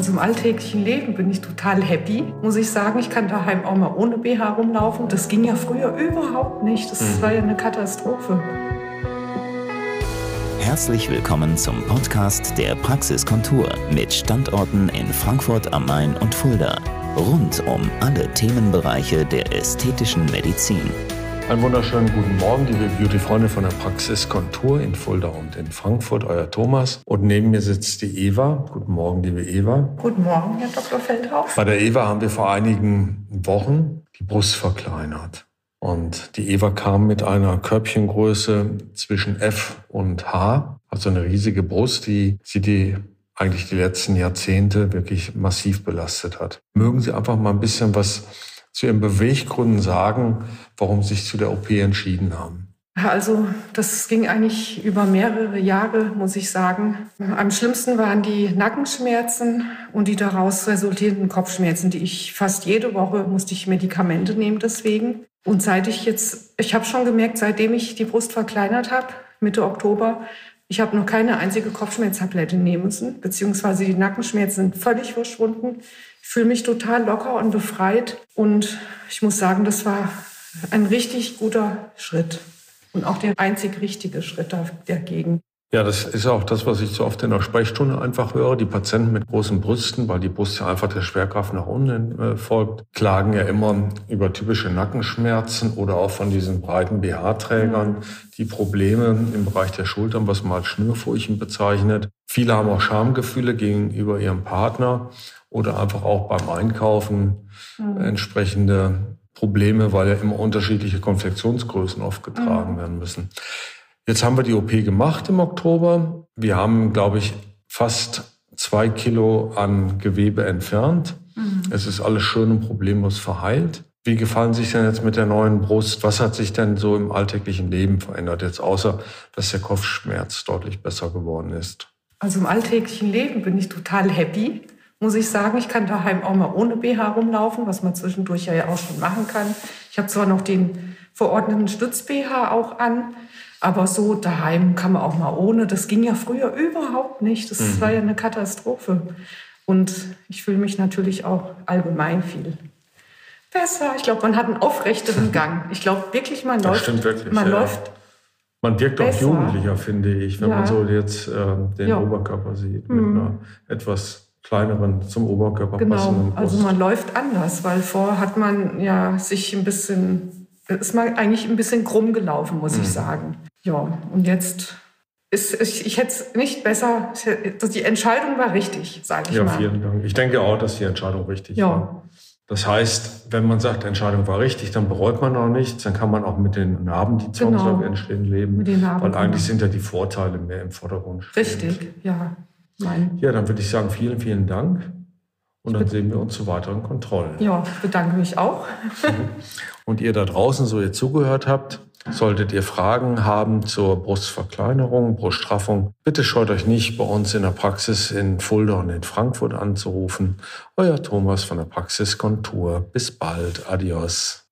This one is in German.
Also im alltäglichen Leben bin ich total happy, muss ich sagen. Ich kann daheim auch mal ohne BH rumlaufen. Das ging ja früher überhaupt nicht. Das mhm. war ja eine Katastrophe. Herzlich willkommen zum Podcast der Praxiskontur mit Standorten in Frankfurt am Main und Fulda. Rund um alle Themenbereiche der ästhetischen Medizin. Einen wunderschönen guten Morgen, liebe Beauty-Freunde von der Praxis Kontur in Fulda und in Frankfurt, euer Thomas. Und neben mir sitzt die Eva. Guten Morgen, liebe Eva. Guten Morgen, Herr Dr. Feldhaus. Bei der Eva haben wir vor einigen Wochen die Brust verkleinert. Und die Eva kam mit einer Körbchengröße zwischen F und H, also eine riesige Brust, die sie die eigentlich die letzten Jahrzehnte wirklich massiv belastet hat. Mögen Sie einfach mal ein bisschen was zu Ihren Beweggründen sagen, warum Sie sich zu der OP entschieden haben? Also das ging eigentlich über mehrere Jahre, muss ich sagen. Am schlimmsten waren die Nackenschmerzen und die daraus resultierenden Kopfschmerzen, die ich fast jede Woche musste ich Medikamente nehmen deswegen. Und seit ich jetzt, ich habe schon gemerkt, seitdem ich die Brust verkleinert habe, Mitte Oktober, ich habe noch keine einzige Kopfschmerztablette nehmen müssen, beziehungsweise die Nackenschmerzen sind völlig verschwunden fühle mich total locker und befreit. Und ich muss sagen, das war ein richtig guter Schritt. Und auch der einzig richtige Schritt dagegen. Ja, das ist auch das, was ich so oft in der Sprechstunde einfach höre. Die Patienten mit großen Brüsten, weil die Brust ja einfach der Schwerkraft nach unten äh, folgt, klagen ja immer über typische Nackenschmerzen oder auch von diesen breiten BH-Trägern, die Probleme im Bereich der Schultern, was man als Schnürfurchen bezeichnet. Viele haben auch Schamgefühle gegenüber ihrem Partner oder einfach auch beim Einkaufen mhm. entsprechende Probleme, weil ja immer unterschiedliche Konfektionsgrößen oft getragen mhm. werden müssen. Jetzt haben wir die OP gemacht im Oktober. Wir haben, glaube ich, fast zwei Kilo an Gewebe entfernt. Mhm. Es ist alles schön und problemlos verheilt. Wie gefallen Sie sich denn jetzt mit der neuen Brust? Was hat sich denn so im alltäglichen Leben verändert jetzt, außer dass der Kopfschmerz deutlich besser geworden ist? Also im alltäglichen Leben bin ich total happy, muss ich sagen. Ich kann daheim auch mal ohne BH rumlaufen, was man zwischendurch ja auch schon machen kann. Ich habe zwar noch den verordneten Stütz-BH auch an, aber so daheim kann man auch mal ohne. Das ging ja früher überhaupt nicht. Das mhm. war ja eine Katastrophe. Und ich fühle mich natürlich auch allgemein viel besser. Ich glaube, man hat einen aufrechteren Gang. Ich glaube wirklich, man das läuft. Stimmt wirklich, man ja. läuft. Man wirkt auch jugendlicher, finde ich, wenn ja. man so jetzt äh, den ja. Oberkörper sieht mit mhm. einer etwas kleineren zum Oberkörper genau. passenden Brust. Also man läuft anders, weil vorher hat man ja sich ein bisschen, ist man eigentlich ein bisschen krumm gelaufen, muss mhm. ich sagen. Ja, und jetzt ist, ich, ich hätte es nicht besser, die Entscheidung war richtig, sage ich ja, mal. Ja, vielen Dank. Ich denke auch, dass die Entscheidung richtig ja. war. Das heißt, wenn man sagt, Entscheidung war richtig, dann bereut man auch nichts, dann kann man auch mit den Narben, die zwangsläufig genau. entstehen, leben. Mit den Narben, weil eigentlich genau. sind ja die Vorteile mehr im Vordergrund. Stehend. Richtig, ja. Nein. Ja, dann würde ich sagen, vielen, vielen Dank. Und dann sehen wir uns zu weiteren Kontrollen. Ja, ich bedanke mich auch. Und ihr da draußen, so ihr zugehört habt, Solltet ihr Fragen haben zur Brustverkleinerung, Bruststraffung, bitte scheut euch nicht, bei uns in der Praxis in Fulda und in Frankfurt anzurufen. Euer Thomas von der Praxis Kontur. Bis bald. Adios.